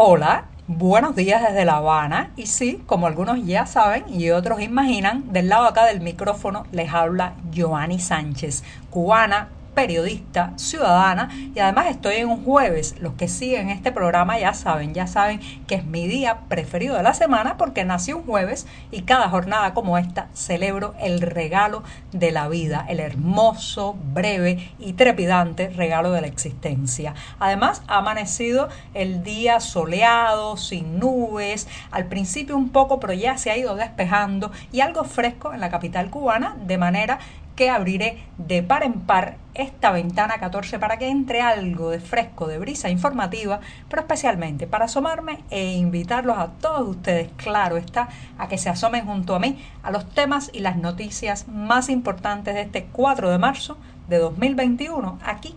Hola, buenos días desde La Habana. Y sí, como algunos ya saben y otros imaginan, del lado acá del micrófono les habla Joanny Sánchez, cubana, periodista, ciudadana y además estoy en un jueves. Los que siguen este programa ya saben, ya saben que es mi día preferido de la semana porque nací un jueves y cada jornada como esta celebro el regalo de la vida, el hermoso, breve y trepidante regalo de la existencia. Además ha amanecido el día soleado, sin nubes, al principio un poco pero ya se ha ido despejando y algo fresco en la capital cubana de manera que abriré de par en par esta ventana 14 para que entre algo de fresco, de brisa informativa, pero especialmente para asomarme e invitarlos a todos ustedes, claro está, a que se asomen junto a mí a los temas y las noticias más importantes de este 4 de marzo de 2021 aquí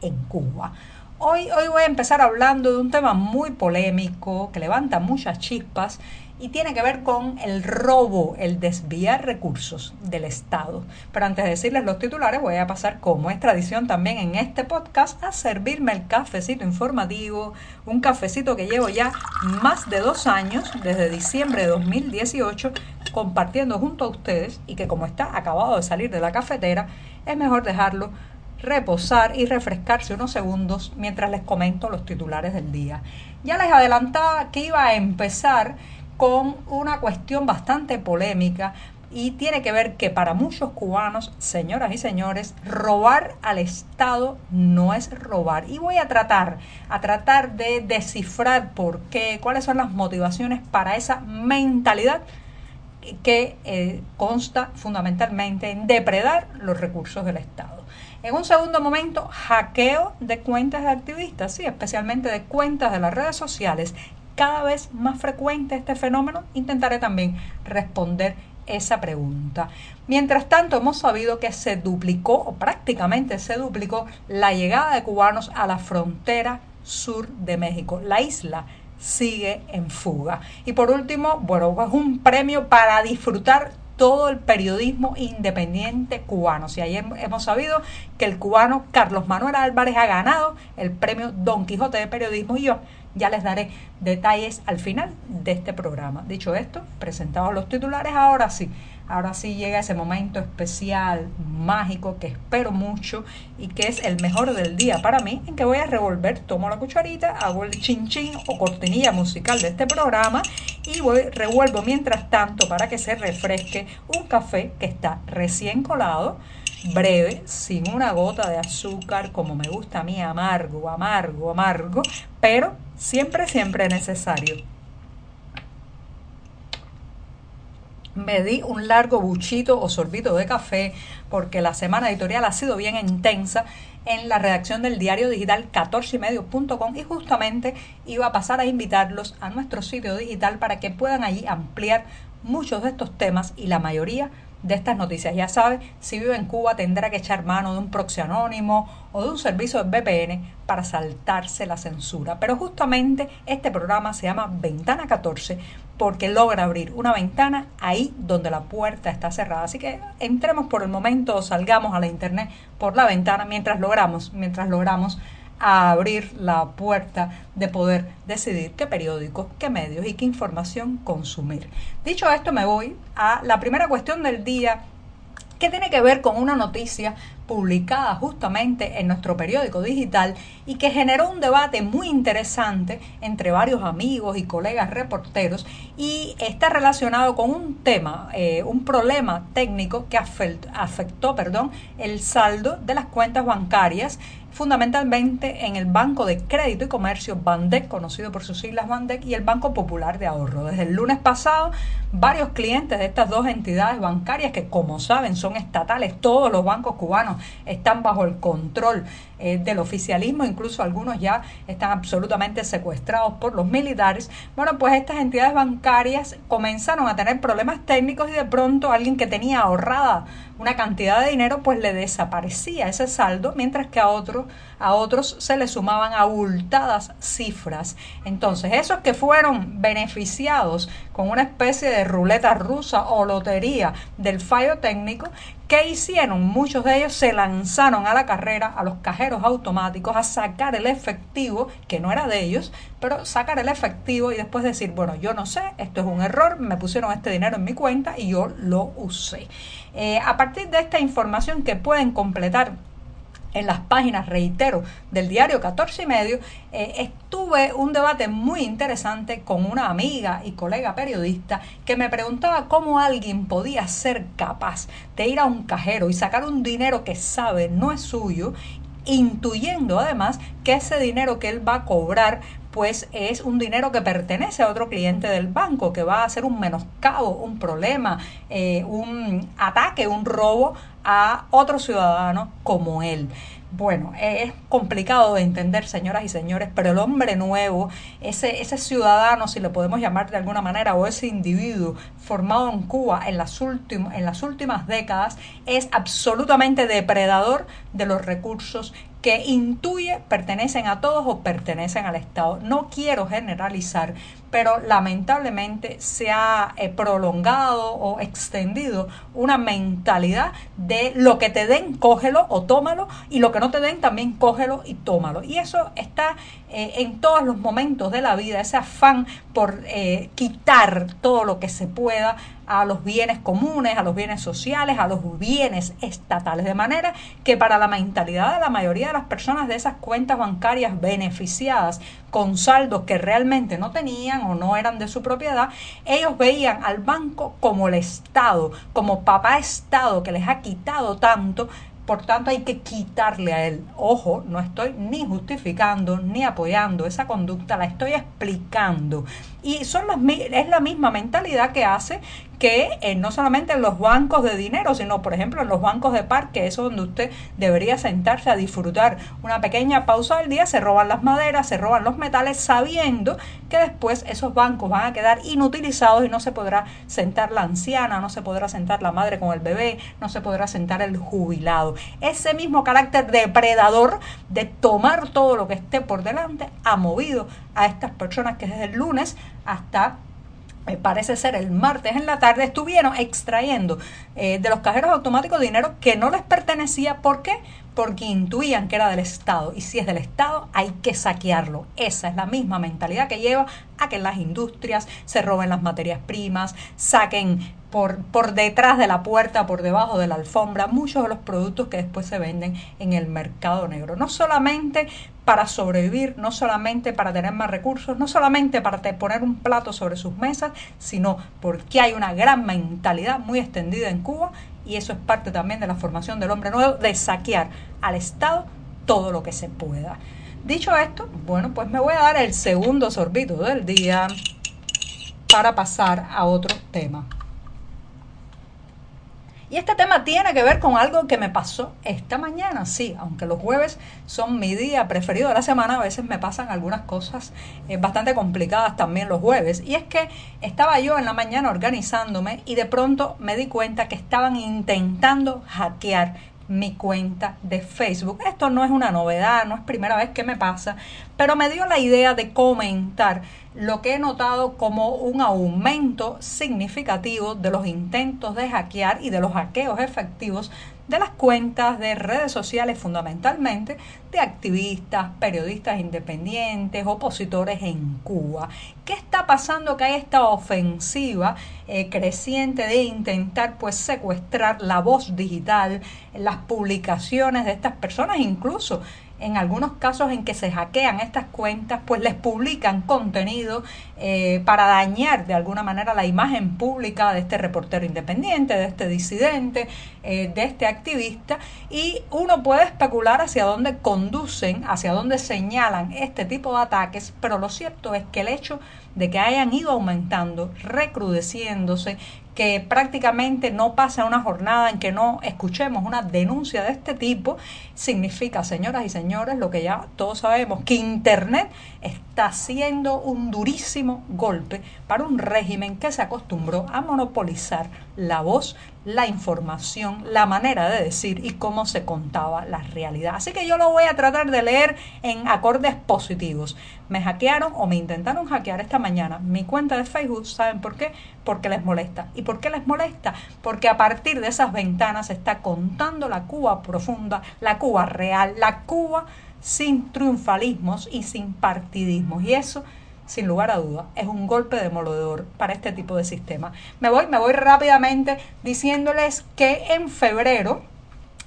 en Cuba. Hoy, hoy voy a empezar hablando de un tema muy polémico que levanta muchas chispas y tiene que ver con el robo, el desviar recursos del Estado. Pero antes de decirles los titulares, voy a pasar, como es tradición también en este podcast, a servirme el cafecito informativo, un cafecito que llevo ya más de dos años, desde diciembre de 2018, compartiendo junto a ustedes y que como está acabado de salir de la cafetera, es mejor dejarlo reposar y refrescarse unos segundos mientras les comento los titulares del día. Ya les adelantaba que iba a empezar con una cuestión bastante polémica y tiene que ver que para muchos cubanos, señoras y señores, robar al Estado no es robar. Y voy a tratar, a tratar de descifrar por qué, cuáles son las motivaciones para esa mentalidad que eh, consta fundamentalmente en depredar los recursos del Estado. En un segundo momento, hackeo de cuentas de activistas, sí, especialmente de cuentas de las redes sociales cada vez más frecuente este fenómeno, intentaré también responder esa pregunta. Mientras tanto, hemos sabido que se duplicó o prácticamente se duplicó la llegada de cubanos a la frontera sur de México. La isla sigue en fuga. Y por último, bueno, es un premio para disfrutar todo el periodismo independiente cubano. Si ayer hemos sabido que el cubano Carlos Manuel Álvarez ha ganado el premio Don Quijote de Periodismo y yo ya les daré detalles al final de este programa. Dicho esto, presentados los titulares, ahora sí, ahora sí llega ese momento especial, mágico, que espero mucho y que es el mejor del día para mí, en que voy a revolver, tomo la cucharita, hago el chin chin o cortinilla musical de este programa y voy, revuelvo mientras tanto para que se refresque un café que está recién colado breve, sin una gota de azúcar, como me gusta a mí, amargo, amargo, amargo, pero siempre, siempre necesario. Me di un largo buchito o sorbito de café porque la semana editorial ha sido bien intensa en la redacción del diario digital 14ymedio.com y justamente iba a pasar a invitarlos a nuestro sitio digital para que puedan allí ampliar muchos de estos temas y la mayoría de estas noticias. Ya sabe, si vive en Cuba tendrá que echar mano de un proxy anónimo o de un servicio de VPN para saltarse la censura. Pero justamente este programa se llama Ventana 14 porque logra abrir una ventana ahí donde la puerta está cerrada. Así que entremos por el momento o salgamos a la internet por la ventana mientras logramos, mientras logramos a abrir la puerta de poder decidir qué periódicos, qué medios y qué información consumir. Dicho esto, me voy a la primera cuestión del día que tiene que ver con una noticia publicada justamente en nuestro periódico digital y que generó un debate muy interesante entre varios amigos y colegas reporteros y está relacionado con un tema, eh, un problema técnico que afectó, perdón, el saldo de las cuentas bancarias fundamentalmente en el Banco de Crédito y Comercio Bandec, conocido por sus siglas Bandec, y el Banco Popular de Ahorro. Desde el lunes pasado, varios clientes de estas dos entidades bancarias, que como saben son estatales, todos los bancos cubanos están bajo el control eh, del oficialismo, incluso algunos ya están absolutamente secuestrados por los militares. Bueno, pues estas entidades bancarias comenzaron a tener problemas técnicos y de pronto alguien que tenía ahorrada una cantidad de dinero pues le desaparecía ese saldo, mientras que a otros a otros se les sumaban abultadas cifras. Entonces, esos que fueron beneficiados con una especie de ruleta rusa o lotería del fallo técnico, ¿Qué hicieron? Muchos de ellos se lanzaron a la carrera, a los cajeros automáticos, a sacar el efectivo, que no era de ellos, pero sacar el efectivo y después decir, bueno, yo no sé, esto es un error, me pusieron este dinero en mi cuenta y yo lo usé. Eh, a partir de esta información que pueden completar en las páginas, reitero, del diario 14 y medio, eh, estuve un debate muy interesante con una amiga y colega periodista que me preguntaba cómo alguien podía ser capaz de ir a un cajero y sacar un dinero que sabe no es suyo, intuyendo además que ese dinero que él va a cobrar pues es un dinero que pertenece a otro cliente del banco, que va a ser un menoscabo, un problema, eh, un ataque, un robo a otro ciudadano como él. Bueno, es complicado de entender, señoras y señores, pero el hombre nuevo, ese, ese ciudadano, si le podemos llamar de alguna manera, o ese individuo formado en Cuba en las, en las últimas décadas, es absolutamente depredador de los recursos que intuye pertenecen a todos o pertenecen al Estado. No quiero generalizar, pero lamentablemente se ha eh, prolongado o extendido una mentalidad de lo que te den, cógelo o tómalo, y lo que no te den, también cógelo y tómalo. Y eso está eh, en todos los momentos de la vida, ese afán por eh, quitar todo lo que se pueda a los bienes comunes, a los bienes sociales, a los bienes estatales, de manera que para la mentalidad de la mayoría de las personas de esas cuentas bancarias beneficiadas con saldos que realmente no tenían o no eran de su propiedad, ellos veían al banco como el Estado, como papá Estado que les ha quitado tanto por tanto, hay que quitarle a él. Ojo, no estoy ni justificando ni apoyando esa conducta, la estoy explicando. Y son las, es la misma mentalidad que hace que eh, no solamente en los bancos de dinero, sino por ejemplo en los bancos de parque, eso donde usted debería sentarse a disfrutar una pequeña pausa del día, se roban las maderas, se roban los metales, sabiendo que después esos bancos van a quedar inutilizados y no se podrá sentar la anciana, no se podrá sentar la madre con el bebé, no se podrá sentar el jubilado. Ese mismo carácter depredador de tomar todo lo que esté por delante ha movido a estas personas que desde el lunes hasta me parece ser el martes en la tarde, estuvieron extrayendo eh, de los cajeros automáticos dinero que no les pertenecía. ¿Por qué? Porque intuían que era del Estado. Y si es del Estado, hay que saquearlo. Esa es la misma mentalidad que lleva a que las industrias se roben las materias primas, saquen por, por detrás de la puerta, por debajo de la alfombra, muchos de los productos que después se venden en el mercado negro. No solamente para sobrevivir, no solamente para tener más recursos, no solamente para poner un plato sobre sus mesas, sino porque hay una gran mentalidad muy extendida en Cuba y eso es parte también de la formación del hombre nuevo, de saquear al Estado todo lo que se pueda. Dicho esto, bueno, pues me voy a dar el segundo sorbito del día para pasar a otro tema. Y este tema tiene que ver con algo que me pasó esta mañana, sí, aunque los jueves son mi día preferido de la semana, a veces me pasan algunas cosas eh, bastante complicadas también los jueves. Y es que estaba yo en la mañana organizándome y de pronto me di cuenta que estaban intentando hackear mi cuenta de Facebook. Esto no es una novedad, no es primera vez que me pasa, pero me dio la idea de comentar lo que he notado como un aumento significativo de los intentos de hackear y de los hackeos efectivos de las cuentas de redes sociales fundamentalmente de activistas, periodistas independientes, opositores en Cuba. ¿Qué está pasando que hay esta ofensiva eh, creciente de intentar pues secuestrar la voz digital, las publicaciones de estas personas, incluso en algunos casos en que se hackean estas cuentas, pues les publican contenido eh, para dañar de alguna manera la imagen pública de este reportero independiente, de este disidente, eh, de este activista, y uno puede especular hacia dónde conducen, hacia dónde señalan este tipo de ataques, pero lo cierto es que el hecho de que hayan ido aumentando, recrudeciéndose, que prácticamente no pasa una jornada en que no escuchemos una denuncia de este tipo, significa, señoras y señores, lo que ya todos sabemos, que Internet está haciendo un durísimo golpe para un régimen que se acostumbró a monopolizar la voz, la información, la manera de decir y cómo se contaba la realidad. Así que yo lo voy a tratar de leer en acordes positivos. Me hackearon o me intentaron hackear esta mañana mi cuenta de Facebook. ¿Saben por qué? Porque les molesta. ¿Y por qué les molesta? Porque a partir de esas ventanas se está contando la Cuba profunda, la Cuba real, la Cuba sin triunfalismos y sin partidismos. Y eso sin lugar a duda, es un golpe demoledor para este tipo de sistema. Me voy, me voy rápidamente diciéndoles que en febrero,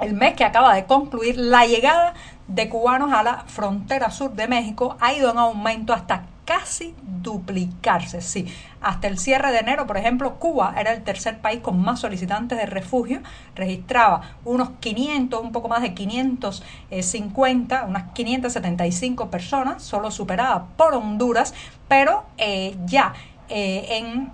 el mes que acaba de concluir, la llegada de cubanos a la frontera sur de México ha ido en aumento hasta casi duplicarse. Sí, hasta el cierre de enero, por ejemplo, Cuba era el tercer país con más solicitantes de refugio, registraba unos 500, un poco más de 550, unas 575 personas, solo superada por Honduras, pero eh, ya eh, en,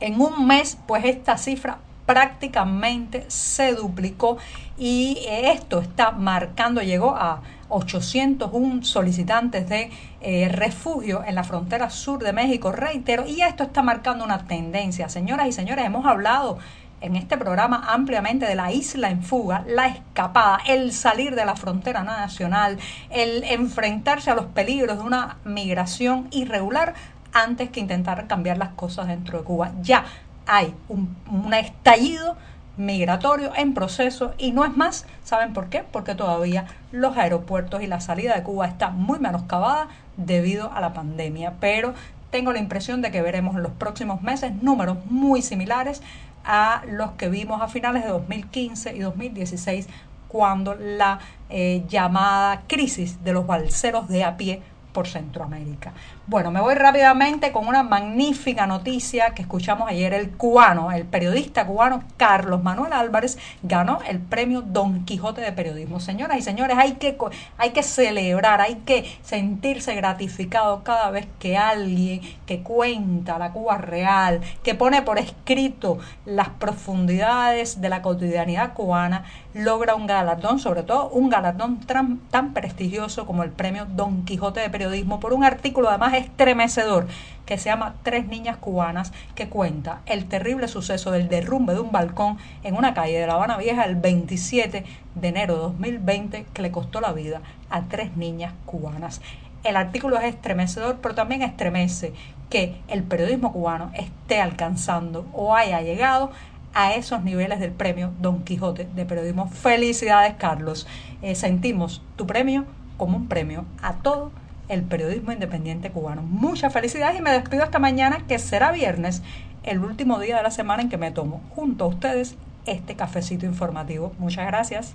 en un mes, pues esta cifra prácticamente se duplicó y esto está marcando, llegó a 801 solicitantes de eh, refugio en la frontera sur de México, reitero, y esto está marcando una tendencia. Señoras y señores, hemos hablado en este programa ampliamente de la isla en fuga, la escapada, el salir de la frontera nacional, el enfrentarse a los peligros de una migración irregular antes que intentar cambiar las cosas dentro de Cuba. Ya hay un, estallido migratorio en proceso y no es más, ¿saben por qué? Porque todavía los aeropuertos y la salida de Cuba está muy menoscabada debido a la pandemia, pero tengo la impresión de que veremos en los próximos meses números muy similares a los que vimos a finales de 2015 y 2016 cuando la eh, llamada crisis de los balseros de a pie por Centroamérica. Bueno, me voy rápidamente con una magnífica noticia que escuchamos ayer. El cubano, el periodista cubano Carlos Manuel Álvarez ganó el premio Don Quijote de Periodismo. Señoras y señores, hay que, hay que celebrar, hay que sentirse gratificado cada vez que alguien que cuenta la Cuba real, que pone por escrito las profundidades de la cotidianidad cubana, logra un galardón, sobre todo un galardón tan, tan prestigioso como el premio Don Quijote de Periodismo por un artículo además estremecedor que se llama Tres Niñas Cubanas, que cuenta el terrible suceso del derrumbe de un balcón en una calle de La Habana Vieja el 27 de enero de 2020 que le costó la vida a tres niñas cubanas. El artículo es estremecedor, pero también estremece que el periodismo cubano esté alcanzando o haya llegado a esos niveles del premio Don Quijote de Periodismo. Felicidades, Carlos. Eh, sentimos tu premio como un premio a todo el periodismo independiente cubano. Muchas felicidades y me despido esta mañana que será viernes, el último día de la semana en que me tomo junto a ustedes este cafecito informativo. Muchas gracias.